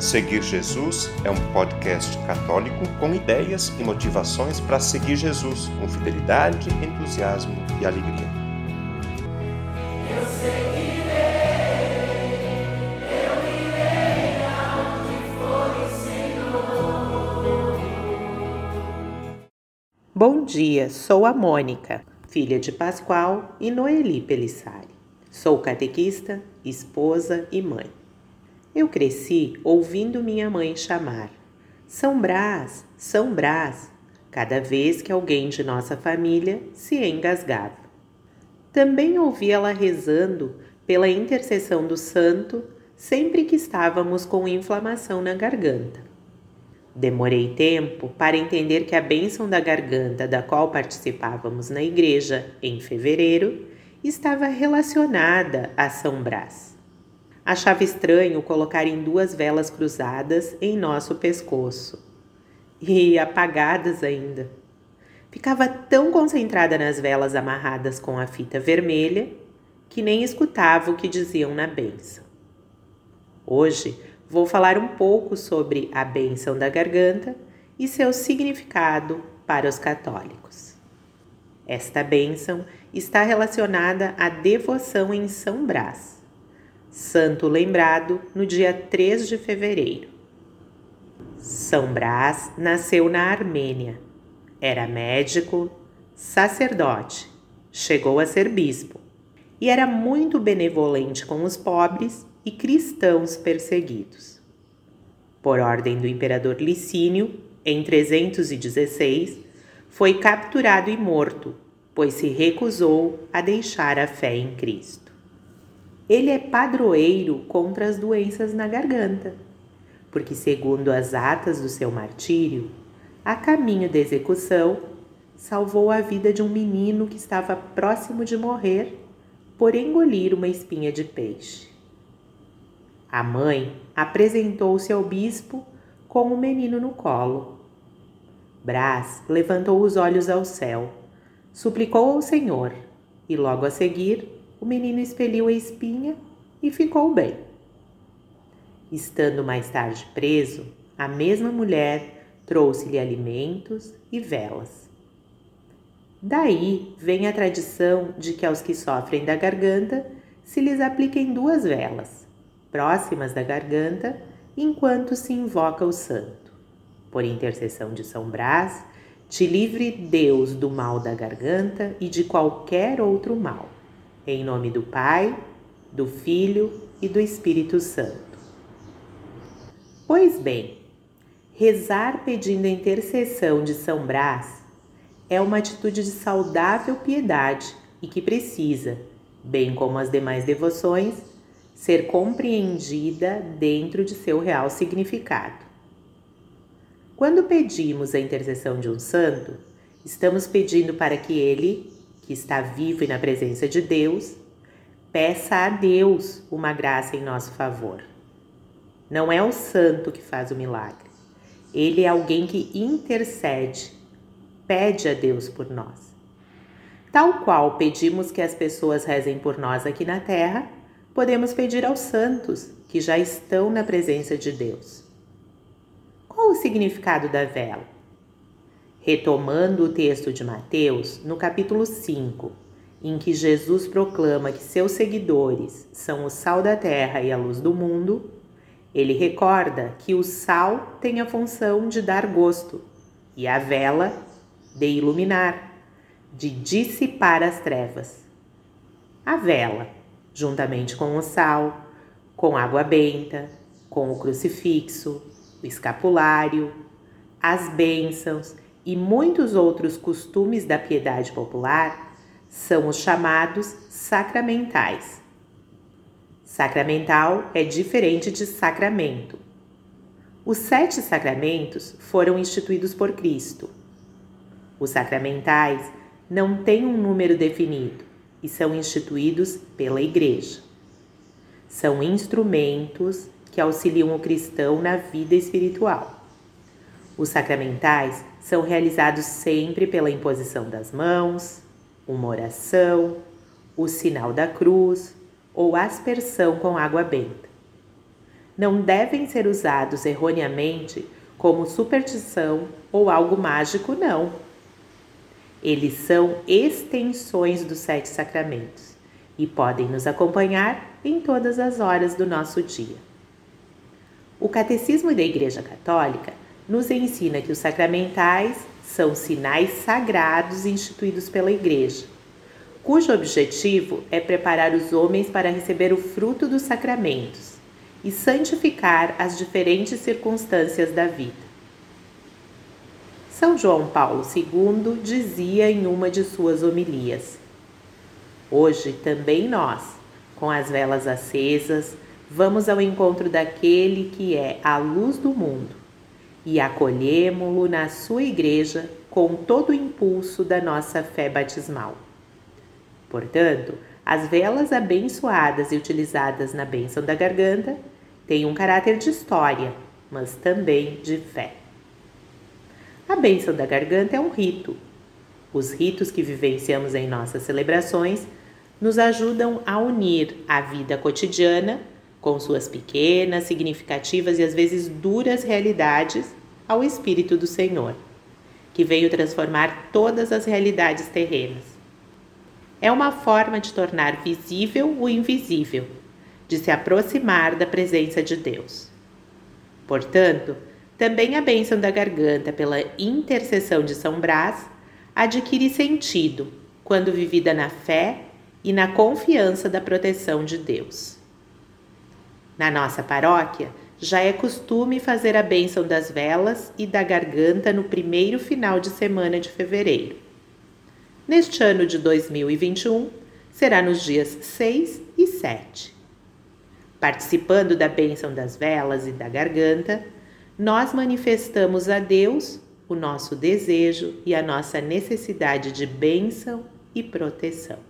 Seguir Jesus é um podcast católico com ideias e motivações para seguir Jesus com fidelidade, entusiasmo e alegria. Eu seguirei, eu irei for o Senhor. Bom dia, sou a Mônica, filha de Pascoal e Noeli Pelissari. Sou catequista, esposa e mãe. Eu cresci ouvindo minha mãe chamar São Brás, São Brás, cada vez que alguém de nossa família se engasgava. Também ouvi ela rezando pela intercessão do santo sempre que estávamos com inflamação na garganta. Demorei tempo para entender que a bênção da garganta da qual participávamos na igreja em fevereiro estava relacionada a São Brás. Achava estranho colocarem duas velas cruzadas em nosso pescoço. E apagadas ainda. Ficava tão concentrada nas velas amarradas com a fita vermelha que nem escutava o que diziam na benção. Hoje vou falar um pouco sobre a benção da garganta e seu significado para os católicos. Esta bênção está relacionada à devoção em São Brás santo lembrado no dia 3 de fevereiro. São Brás nasceu na Armênia. Era médico, sacerdote, chegou a ser bispo e era muito benevolente com os pobres e cristãos perseguidos. Por ordem do imperador Licínio, em 316, foi capturado e morto, pois se recusou a deixar a fé em Cristo. Ele é padroeiro contra as doenças na garganta, porque, segundo as atas do seu martírio, a caminho da execução, salvou a vida de um menino que estava próximo de morrer por engolir uma espinha de peixe. A mãe apresentou-se ao bispo com o menino no colo. Brás levantou os olhos ao céu, suplicou ao Senhor e, logo a seguir, o menino expeliu a espinha e ficou bem. Estando mais tarde preso, a mesma mulher trouxe-lhe alimentos e velas. Daí vem a tradição de que aos que sofrem da garganta se lhes apliquem duas velas, próximas da garganta, enquanto se invoca o santo. Por intercessão de São Brás, te livre Deus do mal da garganta e de qualquer outro mal. Em nome do Pai, do Filho e do Espírito Santo. Pois bem, rezar pedindo a intercessão de São Brás é uma atitude de saudável piedade e que precisa, bem como as demais devoções, ser compreendida dentro de seu real significado. Quando pedimos a intercessão de um santo, estamos pedindo para que ele que está vivo e na presença de Deus, peça a Deus uma graça em nosso favor. Não é o santo que faz o milagre. Ele é alguém que intercede, pede a Deus por nós. Tal qual pedimos que as pessoas rezem por nós aqui na terra, podemos pedir aos santos que já estão na presença de Deus. Qual o significado da vela? Retomando o texto de Mateus, no capítulo 5, em que Jesus proclama que seus seguidores são o sal da terra e a luz do mundo, ele recorda que o sal tem a função de dar gosto e a vela de iluminar, de dissipar as trevas. A vela, juntamente com o sal, com água benta, com o crucifixo, o escapulário, as bênçãos e muitos outros costumes da piedade popular são os chamados sacramentais. Sacramental é diferente de sacramento. Os sete sacramentos foram instituídos por Cristo. Os sacramentais não têm um número definido e são instituídos pela Igreja. São instrumentos que auxiliam o cristão na vida espiritual. Os sacramentais são realizados sempre pela imposição das mãos, uma oração, o sinal da cruz ou aspersão com água benta. não devem ser usados erroneamente como superstição ou algo mágico, não. Eles são extensões dos sete sacramentos e podem nos acompanhar em todas as horas do nosso dia. O Catecismo da Igreja Católica nos ensina que os sacramentais são sinais sagrados instituídos pela Igreja, cujo objetivo é preparar os homens para receber o fruto dos sacramentos e santificar as diferentes circunstâncias da vida. São João Paulo II dizia em uma de suas homilias: Hoje também nós, com as velas acesas, vamos ao encontro daquele que é a luz do mundo e acolhemo-lo na sua igreja com todo o impulso da nossa fé batismal. Portanto, as velas abençoadas e utilizadas na bênção da garganta têm um caráter de história, mas também de fé. A bênção da garganta é um rito. Os ritos que vivenciamos em nossas celebrações nos ajudam a unir a vida cotidiana, com suas pequenas, significativas e às vezes duras realidades, ao Espírito do Senhor, que veio transformar todas as realidades terrenas. É uma forma de tornar visível o invisível, de se aproximar da presença de Deus. Portanto, também a bênção da garganta, pela intercessão de São Brás, adquire sentido quando vivida na fé e na confiança da proteção de Deus. Na nossa paróquia, já é costume fazer a bênção das velas e da garganta no primeiro final de semana de fevereiro. Neste ano de 2021, será nos dias 6 e 7. Participando da bênção das velas e da garganta, nós manifestamos a Deus o nosso desejo e a nossa necessidade de bênção e proteção.